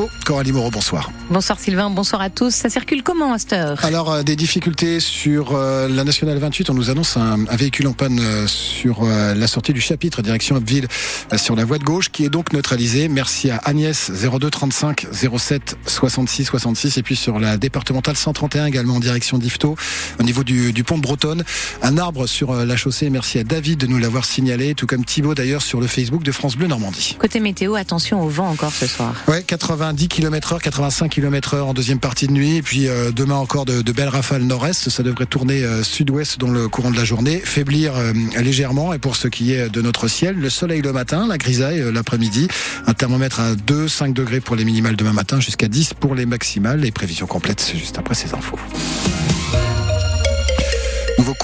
Oh, Coralie Moreau, bonsoir. Bonsoir Sylvain, bonsoir à tous. Ça circule comment à cette heure? Alors, euh, des difficultés sur euh, la Nationale 28. On nous annonce un, un véhicule en panne euh, sur la sortie du chapitre direction Abbeville sur la voie de gauche qui est donc neutralisée. Merci à Agnès 02 35 07 66 66 et puis sur la départementale 131 également en direction d'Ifto au niveau du, du pont de Bretonne. Un arbre sur la chaussée. Merci à David de nous l'avoir signalé, tout comme Thibaut d'ailleurs sur le Facebook de France Bleu Normandie. Côté météo, attention au vent encore ce soir. Ouais, 90 km heure, 85 km heure en deuxième partie de nuit. Puis euh, demain encore de, belles rafales nord-est. Ça devrait tourner euh, sud-ouest dans le courant de la journée, faiblir euh, légèrement. Et pour ce qui est de notre ciel, le soleil le matin, la grisaille l'après-midi. Un thermomètre à 2, 5 degrés pour les minimales demain matin, jusqu'à 10 pour les maximales. Les prévisions complètes, c'est juste après ces infos.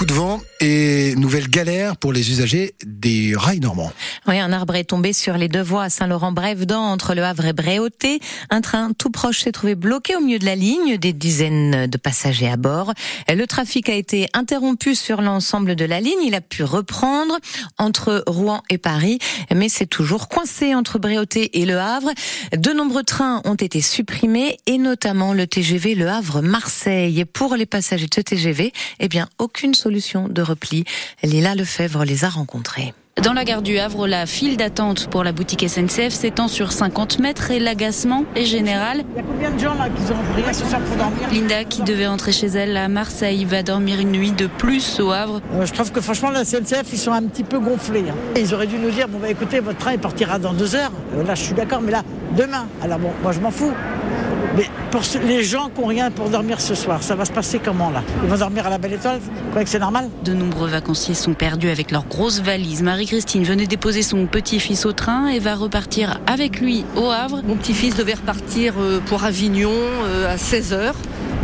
Coup de vent et nouvelle galère pour les usagers des rails normands. Oui, un arbre est tombé sur les deux voies à Saint-Laurent-Brève-Dent entre Le Havre et Bréauté. Un train tout proche s'est trouvé bloqué au milieu de la ligne, des dizaines de passagers à bord. Le trafic a été interrompu sur l'ensemble de la ligne. Il a pu reprendre entre Rouen et Paris, mais c'est toujours coincé entre Bréauté et Le Havre. De nombreux trains ont été supprimés et notamment le TGV Le Havre-Marseille. Pour les passagers de ce TGV, eh bien, aucune solution de repli. Lila Lefebvre les a rencontrés. Dans la gare du Havre, la file d'attente pour la boutique SNCF s'étend sur 50 mètres et l'agacement est général. Il y a combien de gens là qui ont rien ce soir pour dormir Linda, qui devait rentrer chez elle à Marseille, va dormir une nuit de plus au Havre. Euh, Je trouve que franchement la CNCF ils sont un petit peu gonflés. hein. Ils auraient dû nous dire bon bah écoutez votre train il partira dans deux heures. Euh, là je suis d'accord mais là demain. Alors bon moi je m'en fous. Mais pour les gens qui n'ont rien pour dormir ce soir, ça va se passer comment là Ils vont dormir à la belle étoile Vous croyez que c'est normal De nombreux vacanciers sont perdus avec leurs grosses valises. Marie-Christine venait déposer son petit-fils au train et va repartir avec lui au Havre. Mon petit-fils devait repartir euh, pour Avignon euh, à 16h.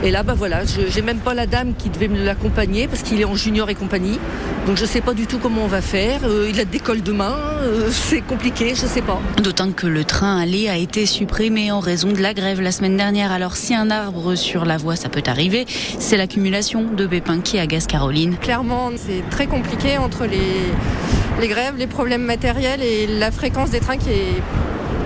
Et là, bah voilà, je j'ai même pas la dame qui devait me l'accompagner parce qu'il est en junior et compagnie. Donc je sais pas du tout comment on va faire. Euh, il a d'école demain, euh, c'est compliqué, je sais pas. D'autant que le train aller a été supprimé en raison de la grève la semaine dernière. Alors si un arbre sur la voie, ça peut arriver, c'est l'accumulation de pépins qui agace Caroline. Clairement, c'est très compliqué entre les, les grèves, les problèmes matériels et la fréquence des trains qui est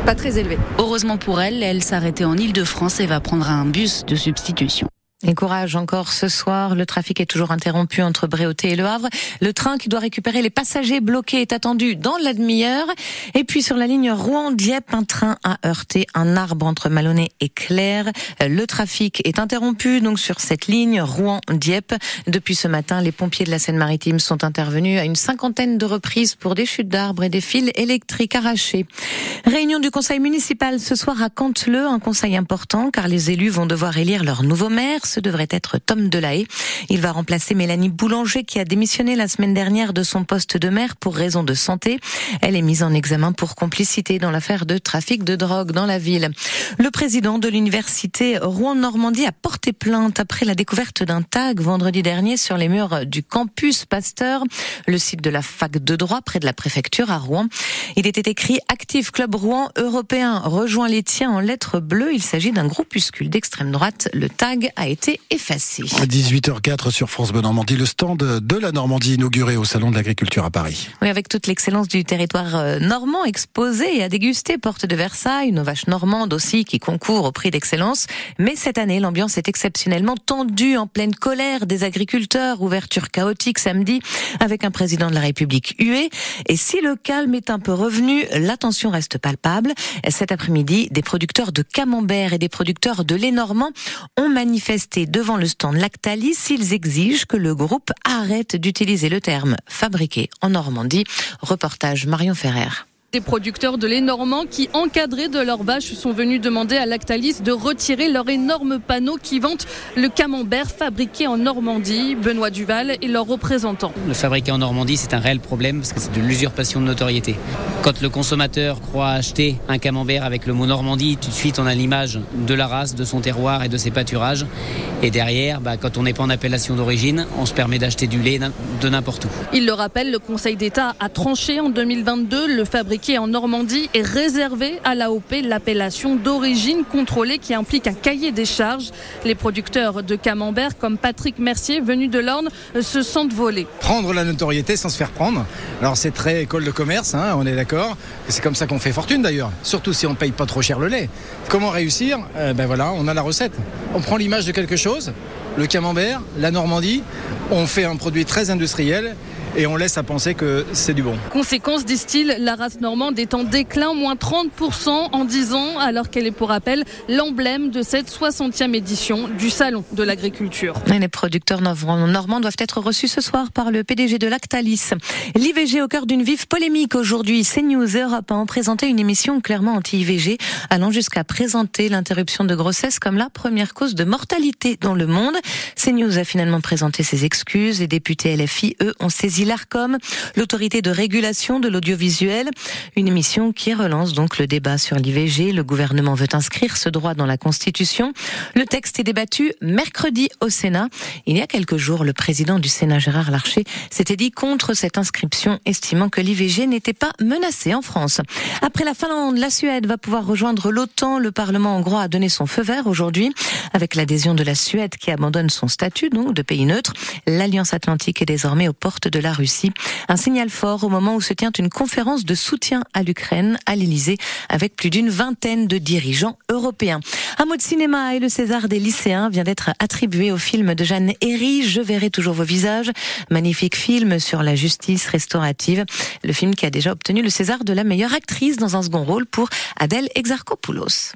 pas très élevée. Heureusement pour elle, elle s'arrêtait en Ile-de-France et va prendre un bus de substitution. Et courage encore ce soir. Le trafic est toujours interrompu entre Bréauté et Le Havre. Le train qui doit récupérer les passagers bloqués est attendu dans la demi-heure. Et puis sur la ligne Rouen-Dieppe, un train a heurté un arbre entre Malonnet et Claire. Le trafic est interrompu donc sur cette ligne Rouen-Dieppe. Depuis ce matin, les pompiers de la Seine-Maritime sont intervenus à une cinquantaine de reprises pour des chutes d'arbres et des fils électriques arrachés. Réunion du conseil municipal ce soir à Canteleu, un conseil important car les élus vont devoir élire leur nouveau maire. Ce devrait être Tom Delahaye. Il va remplacer Mélanie Boulanger qui a démissionné la semaine dernière de son poste de maire pour raison de santé. Elle est mise en examen pour complicité dans l'affaire de trafic de drogue dans la ville. Le président de l'université Rouen-Normandie a porté plainte après la découverte d'un tag vendredi dernier sur les murs du campus Pasteur, le site de la fac de droit près de la préfecture à Rouen. Il était écrit Active Club Rouen européen rejoint les tiens en lettres bleues. Il s'agit d'un groupuscule d'extrême droite. Le tag a été effacé. 18h04 sur France Bleu Normandie, le stand de la Normandie inauguré au Salon de l'Agriculture à Paris. Oui, avec toute l'excellence du territoire euh, normand exposé et à déguster, porte de Versailles, nos vaches normandes aussi qui concourent au prix d'excellence. Mais cette année, l'ambiance est exceptionnellement tendue, en pleine colère des agriculteurs, ouverture chaotique samedi, avec un président de la République hué. Et si le calme est un peu revenu, l'attention reste palpable. Cet après-midi, des producteurs de camembert et des producteurs de lait normand ont manifesté devant le stand Lactalis. Ils exigent que le groupe arrête d'utiliser le terme fabriqué en Normandie. Reportage Marion Ferrer. Des producteurs de lait normand qui, encadrés de leurs vaches, sont venus demander à Lactalis de retirer leur énorme panneau qui vante le camembert fabriqué en Normandie. Benoît Duval et leurs représentants. Le fabriqué en Normandie, c'est un réel problème parce que c'est de l'usurpation de notoriété. Quand le consommateur croit acheter un camembert avec le mot Normandie, tout de suite on a l'image de la race, de son terroir et de ses pâturages. Et derrière, bah, quand on n'est pas en appellation d'origine, on se permet d'acheter du lait de n'importe où. Il le rappelle, le Conseil d'État a tranché en 2022. Le fabricant en Normandie est réservé à l'AOP, l'appellation d'origine contrôlée qui implique un cahier des charges. Les producteurs de camembert comme Patrick Mercier, venu de l'Orne, se sentent volés. Prendre la notoriété sans se faire prendre. Alors c'est très école de commerce, hein, on est d'accord. C'est comme ça qu'on fait fortune d'ailleurs, surtout si on ne paye pas trop cher le lait. Comment réussir? Euh, Ben voilà, on a la recette. On prend l'image de quelque chose, le camembert, la Normandie, on fait un produit très industriel et on laisse à penser que c'est du bon. Conséquence, disent-ils, la race normande est en déclin, moins 30% en 10 ans, alors qu'elle est pour rappel l'emblème de cette 60e édition du Salon de l'agriculture. Les producteurs normands doivent être reçus ce soir par le PDG de Lactalis. L'IVG au cœur d'une vive polémique aujourd'hui. CNews et Europe ont présenté une émission clairement anti-IVG, allant jusqu'à présenter l'interruption de grossesse comme la première cause de mortalité dans le monde. CNews a finalement présenté ses excuses. Les députés LFI, eux, ont saisi l'ARCOM, l'autorité de régulation de l'audiovisuel. Une émission qui relance donc le débat sur l'IVG. Le gouvernement veut inscrire ce droit dans la Constitution. Le texte est débattu mercredi au Sénat. Il y a quelques jours, le président du Sénat, Gérard Larcher, s'était dit contre cette inscription, estimant que l'IVG n'était pas menacée en France. Après la Finlande, la Suède va pouvoir rejoindre l'OTAN. Le Parlement hongrois a donné son feu vert aujourd'hui avec l'adhésion de la Suède qui abandonne son statut de pays neutre. L'Alliance Atlantique est désormais aux portes de Un signal fort au moment où se tient une conférence de soutien à l'Ukraine à l'Elysée avec plus d'une vingtaine de dirigeants européens. Un mot de cinéma et le César des lycéens vient d'être attribué au film de Jeanne Herry, Je verrai toujours vos visages. Magnifique film sur la justice restaurative. Le film qui a déjà obtenu le César de la meilleure actrice dans un second rôle pour Adèle Exarchopoulos.